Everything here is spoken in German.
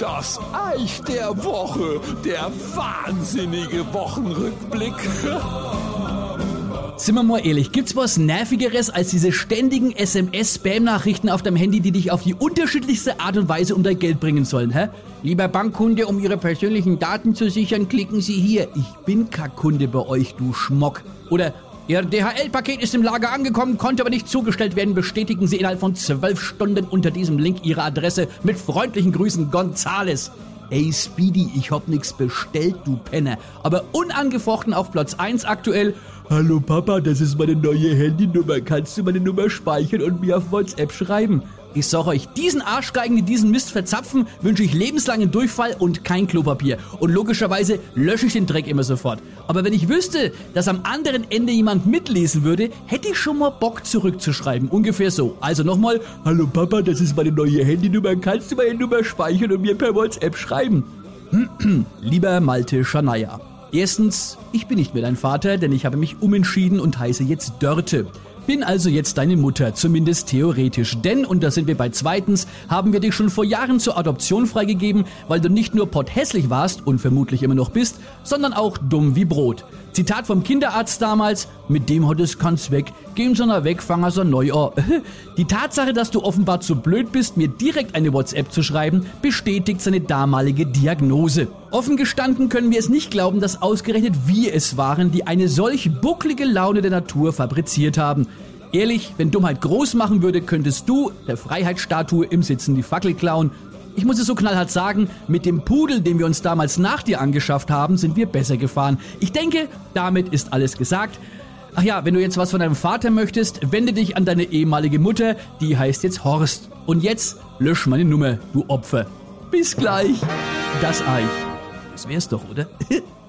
Das Eich der Woche, der wahnsinnige Wochenrückblick. Sind wir mal ehrlich, gibt's was nervigeres als diese ständigen SMS-Spam-Nachrichten auf deinem Handy, die dich auf die unterschiedlichste Art und Weise um dein Geld bringen sollen, hä? Lieber Bankkunde, um Ihre persönlichen Daten zu sichern, klicken Sie hier. Ich bin kein Kunde bei euch, du Schmock. Oder Ihr DHL-Paket ist im Lager angekommen, konnte aber nicht zugestellt werden. Bestätigen Sie innerhalb von zwölf Stunden unter diesem Link Ihre Adresse. Mit freundlichen Grüßen, Gonzales. Ey Speedy, ich hab nix bestellt, du Penner. Aber unangefochten auf Platz 1 aktuell. Hallo Papa, das ist meine neue Handynummer. Kannst du meine Nummer speichern und mir auf WhatsApp schreiben? Ich sag euch, diesen Arschgeigen, die diesen Mist verzapfen, wünsche ich lebenslangen Durchfall und kein Klopapier. Und logischerweise lösche ich den Dreck immer sofort. Aber wenn ich wüsste, dass am anderen Ende jemand mitlesen würde, hätte ich schon mal Bock zurückzuschreiben. Ungefähr so. Also nochmal, hallo Papa, das ist meine neue Handynummer. Kannst du meine Nummer speichern und mir per WhatsApp schreiben? Lieber Malte Schanaya. Erstens, ich bin nicht mehr dein Vater, denn ich habe mich umentschieden und heiße jetzt Dörte. Bin also jetzt deine Mutter, zumindest theoretisch. Denn, und da sind wir bei zweitens, haben wir dich schon vor Jahren zur Adoption freigegeben, weil du nicht nur potthässlich warst und vermutlich immer noch bist, sondern auch dumm wie Brot. Zitat vom Kinderarzt damals, mit dem hat es kann's weg, geben so einer Wegfanger so neu. Oh. Die Tatsache, dass du offenbar zu blöd bist, mir direkt eine WhatsApp zu schreiben, bestätigt seine damalige Diagnose. Offen gestanden können wir es nicht glauben, dass ausgerechnet wir es waren, die eine solch bucklige Laune der Natur fabriziert haben. Ehrlich, wenn Dummheit groß machen würde, könntest du der Freiheitsstatue im Sitzen die Fackel klauen. Ich muss es so knallhart sagen, mit dem Pudel, den wir uns damals nach dir angeschafft haben, sind wir besser gefahren. Ich denke, damit ist alles gesagt. Ach ja, wenn du jetzt was von deinem Vater möchtest, wende dich an deine ehemalige Mutter, die heißt jetzt Horst. Und jetzt lösch meine Nummer, du Opfer. Bis gleich. Das Eich. Das wär's doch, oder?